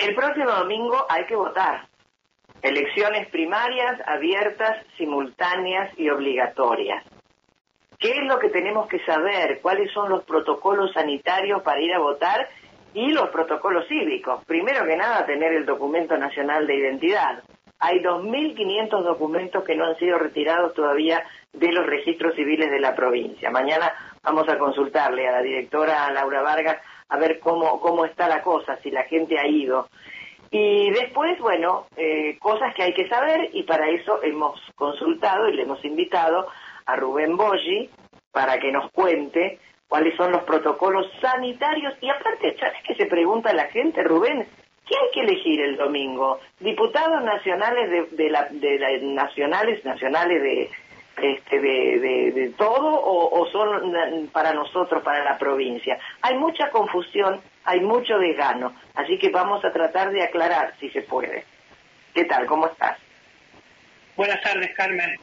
El próximo domingo hay que votar. Elecciones primarias, abiertas, simultáneas y obligatorias. ¿Qué es lo que tenemos que saber? ¿Cuáles son los protocolos sanitarios para ir a votar y los protocolos cívicos? Primero que nada, tener el documento nacional de identidad. Hay 2.500 documentos que no han sido retirados todavía de los registros civiles de la provincia. Mañana vamos a consultarle a la directora Laura Vargas a ver cómo, cómo está la cosa, si la gente ha ido. Y después, bueno, eh, cosas que hay que saber y para eso hemos consultado y le hemos invitado a Rubén Boggi para que nos cuente cuáles son los protocolos sanitarios y aparte, ¿sabes qué se pregunta la gente, Rubén? ¿Qué hay que elegir el domingo? ¿Diputados nacionales de, de, de la, nacionales, nacionales de, este, de, todo o, o, son para nosotros, para la provincia. Hay mucha confusión, hay mucho desgano, así que vamos a tratar de aclarar si se puede. ¿Qué tal? ¿Cómo estás? Buenas tardes, Carmen.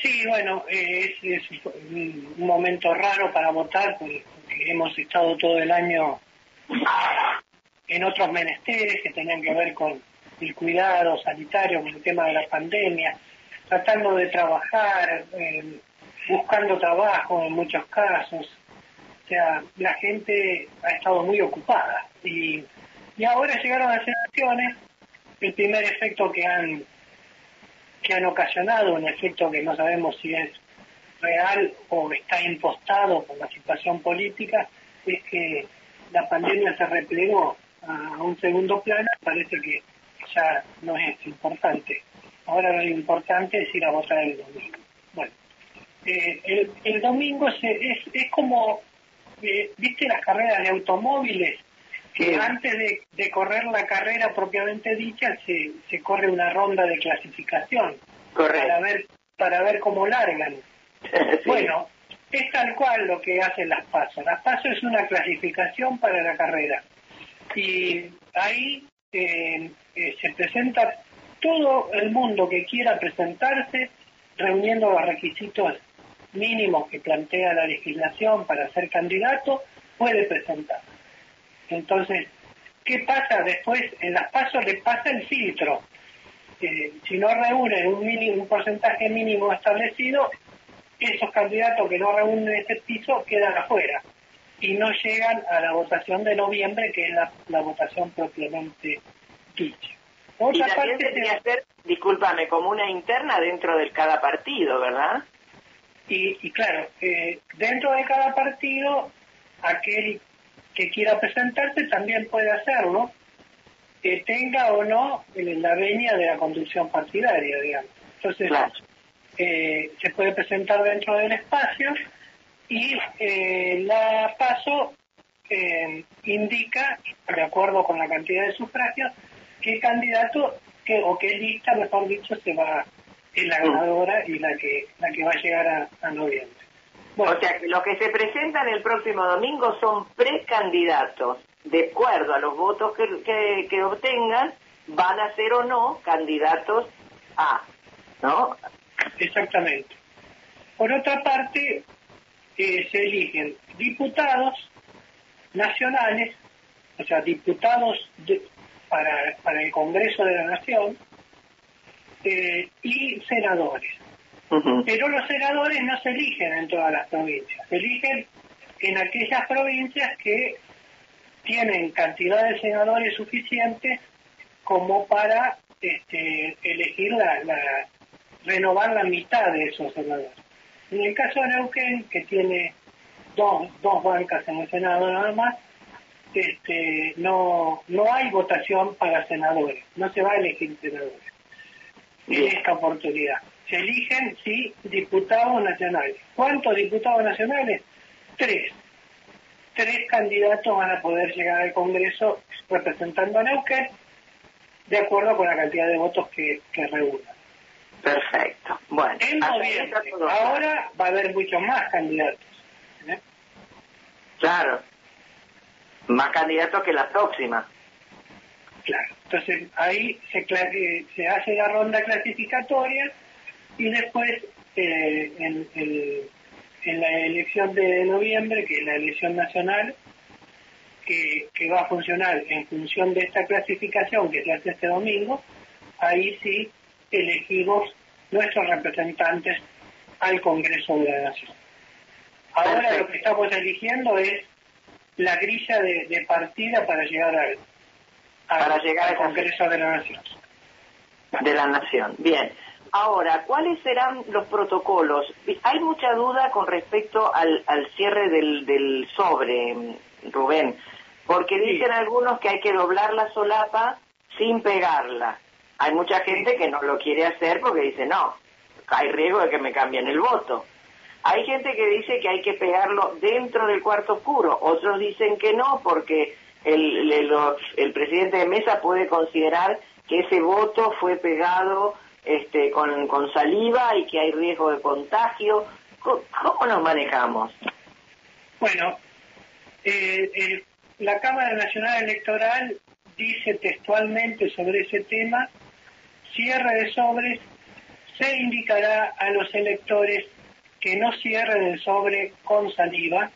Sí, bueno, eh, es, es, un momento raro para votar porque hemos estado todo el año en otros menesteres que tenían que ver con el cuidado sanitario, con el tema de la pandemia tratando de trabajar, eh, buscando trabajo en muchos casos. O sea, la gente ha estado muy ocupada y, y ahora llegaron las elecciones, el primer efecto que han que han ocasionado, un efecto que no sabemos si es real o está impostado por la situación política, es que la pandemia se replegó a un segundo plano, parece que ya no es importante. Ahora lo importante es ir a votar el domingo. Bueno, eh, el, el, domingo se, es, es como, eh, ¿viste las carreras de automóviles? Que sí. antes de, de, correr la carrera propiamente dicha se, se corre una ronda de clasificación Correcto. para ver para ver cómo largan. sí. Bueno, es tal cual lo que hacen las pasos. Las pasos es una clasificación para la carrera y ahí eh, eh, se presenta todo el mundo que quiera presentarse, reuniendo los requisitos mínimos que plantea la legislación para ser candidato, puede presentar. Entonces, ¿qué pasa después? En las pasos le pasa el filtro. Si no reúnen un, mínimo, un porcentaje mínimo establecido, esos candidatos que no reúnen ese piso quedan afuera y no llegan a la votación de noviembre, que es la, la votación propiamente dicha. Otra y también parte tendría que ser, discúlpame, como una interna dentro de cada partido, ¿verdad? Y, y claro, eh, dentro de cada partido, aquel que quiera presentarse también puede hacerlo, que tenga o no la venia de la conducción partidaria, digamos. Entonces, claro. eh, se puede presentar dentro del espacio y eh, la paso eh, indica, de acuerdo con la cantidad de sufragios, qué candidato o qué lista, mejor dicho, se va es la ganadora y la que la que va a llegar a, a noviembre. Bueno, o sea, que los que se presentan el próximo domingo son precandidatos. De acuerdo a los votos que, que, que obtengan, van a ser o no candidatos a, ¿no? Exactamente. Por otra parte, eh, se eligen diputados nacionales, o sea, diputados de, para, para el Congreso de la Nación eh, y senadores. Uh -huh. Pero los senadores no se eligen en todas las provincias, se eligen en aquellas provincias que tienen cantidad de senadores suficientes como para este, elegir la, la, renovar la mitad de esos senadores. En el caso de Neuquén, que tiene dos, dos bancas en el Senado nada más, este, no, no hay votación para senadores, no se va a elegir senadores en esta oportunidad. Se eligen, sí, diputados nacionales. ¿Cuántos diputados nacionales? Tres. Tres candidatos van a poder llegar al Congreso representando a Neuquén de acuerdo con la cantidad de votos que, que reúnan. Perfecto. Bueno, en noviembre, ahora va a haber muchos más candidatos. ¿eh? Claro. Más candidatos que la próxima. Claro. Entonces ahí se, se hace la ronda clasificatoria y después eh, en, en, en, la elección de noviembre, que es la elección nacional, que, que va a funcionar en función de esta clasificación que se hace este domingo, ahí sí elegimos nuestros representantes al Congreso de la Nación. Ahora lo que estamos eligiendo es la grilla de, partida para llegar al, para llegar al Congreso de la Nación. De la Nación, bien. Ahora, ¿cuáles serán los protocolos? Hay mucha duda con respecto al, al cierre del, del sobre, Rubén, porque dicen algunos que hay que doblar la solapa sin pegarla. Hay mucha gente que no lo quiere hacer porque dice, no, hay riesgo de que me cambien el voto. Hay gente que dice que hay que pegarlo dentro del cuarto oscuro, otros dicen que no porque el, presidente de mesa puede considerar que ese voto fue pegado este, con, con saliva y que hay riesgo de contagio. ¿Cómo, nos manejamos? Bueno, eh, la Cámara Nacional Electoral dice textualmente sobre ese tema, cierre de sobres, se indicará a los electores que no cierren el sobre con saliva,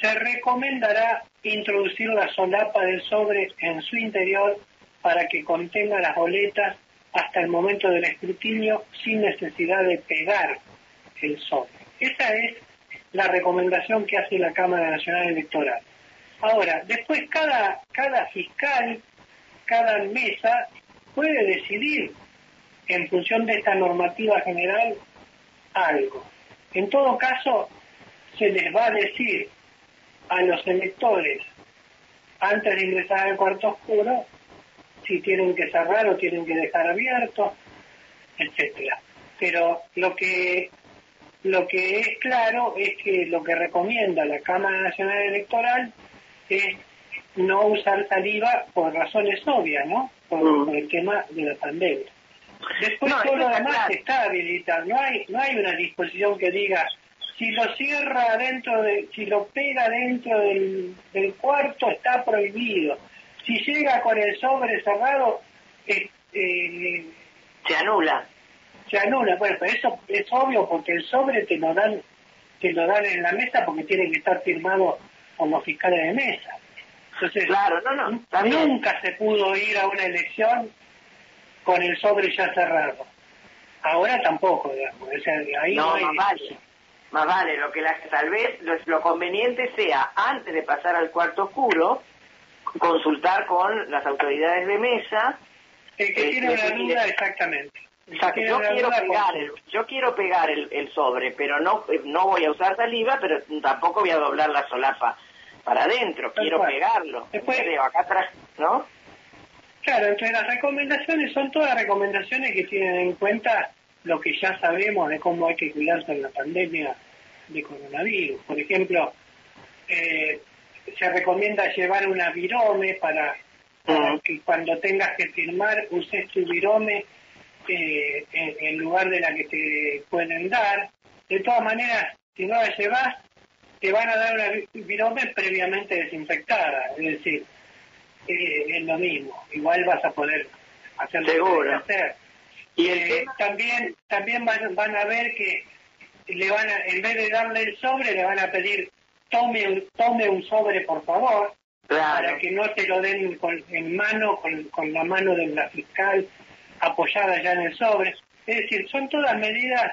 se recomendará introducir la solapa del sobre en su interior para que contenga las boletas hasta el momento del escrutinio sin necesidad de pegar el sobre. Esa es la recomendación que hace la Cámara Nacional Electoral. Ahora, después cada, cada fiscal, cada mesa puede decidir en función de esta normativa general algo. En todo caso, se les va a decir a los electores antes de ingresar al cuarto oscuro si tienen que cerrar o tienen que dejar abierto, etcétera. Pero lo que lo que es claro es que lo que recomienda la Cámara Nacional Electoral es no usar saliva por razones obvias, ¿no? Por, mm. el tema de la pandemia. Después todo lo demás está habilitado. No hay, no hay una disposición que diga si lo cierra dentro de, si lo pega dentro del, del cuarto está prohibido si llega con el sobre cerrado, eh, se anula. Se anula, bueno, pero eso es obvio porque el sobre te lo dan, te lo dan en la mesa porque tiene que estar firmado como fiscales de mesa. Entonces, claro, no, no, nunca se pudo ir a una elección con el sobre ya cerrado. Ahora tampoco, digamos. ahí no, más vale. Más vale, lo que la, tal vez lo conveniente sea, antes de pasar al cuarto oscuro, consultar con las autoridades de mesa. El que tiene una duda, exactamente. yo, quiero pegar el, yo quiero pegar el, sobre, pero no, no voy a usar saliva, pero tampoco voy a doblar la solapa para adentro, quiero pegarlo. Después, acá atrás, ¿no? Claro, entre las recomendaciones son todas recomendaciones que tienen en cuenta lo que ya sabemos de cómo hay que cuidarse en la pandemia de coronavirus. Por ejemplo, eh, se recomienda llevar una virome para, que cuando tengas que firmar uses tu virome eh, en, lugar de la que te pueden dar. De todas maneras, si no la llevas, te van a dar una virome previamente desinfectada, es decir, eh, es lo mismo. Igual vas a poder hacer lo que hacer. Y eh, también también van, van a ver que le van a, en vez de darle el sobre, le van a pedir tome un, tome un sobre, por favor, para que no te lo den en mano, con, la mano de la fiscal apoyada ya en el sobre. Es decir, son todas medidas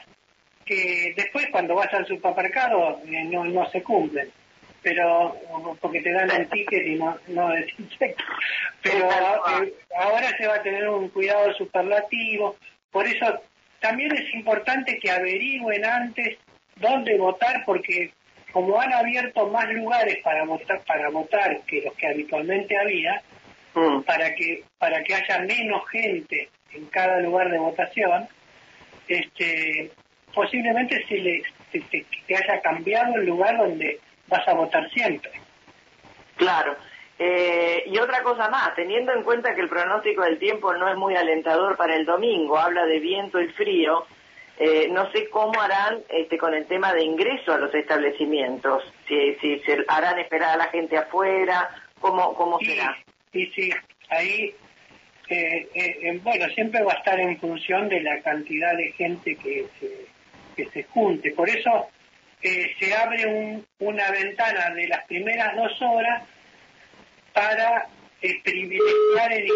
que después cuando vas al supermercado eh, no, no se cumplen pero porque te dan el ticket y no, no Pero eh, ahora se va a tener un cuidado superlativo, por eso también es importante que averigüen antes dónde votar, porque como han abierto más lugares para votar, para votar que los que habitualmente había, mm. para que para que haya menos gente en cada lugar de votación, este, posiblemente se le te, haya cambiado el lugar donde vas a votar siempre. Claro. Eh, y otra cosa más, teniendo en cuenta que el pronóstico del tiempo no es muy alentador para el domingo, habla de viento y frío, eh, no sé cómo harán este, con el tema de ingreso a los establecimientos, si, si se harán esperar a la gente afuera, cómo, cómo será. Sí, sí, ahí, eh, eh, bueno, siempre va a estar en función de la cantidad de gente que se, que se junte. Por eso se abre una ventana de las primeras dos horas para eh, privilegiar el.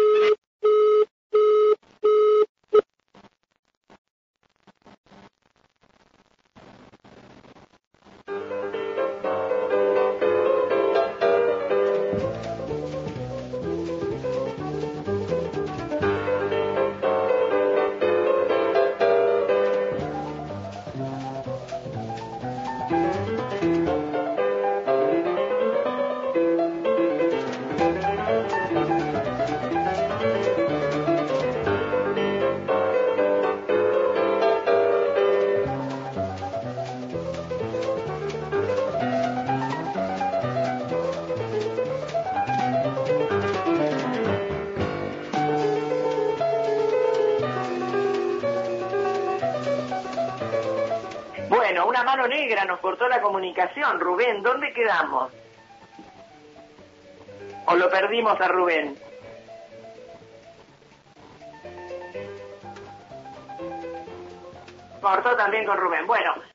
Bueno, una mano negra nos cortó la comunicación. Rubén, ¿dónde quedamos? ¿O lo perdimos a Rubén? Cortó también con Rubén. Bueno,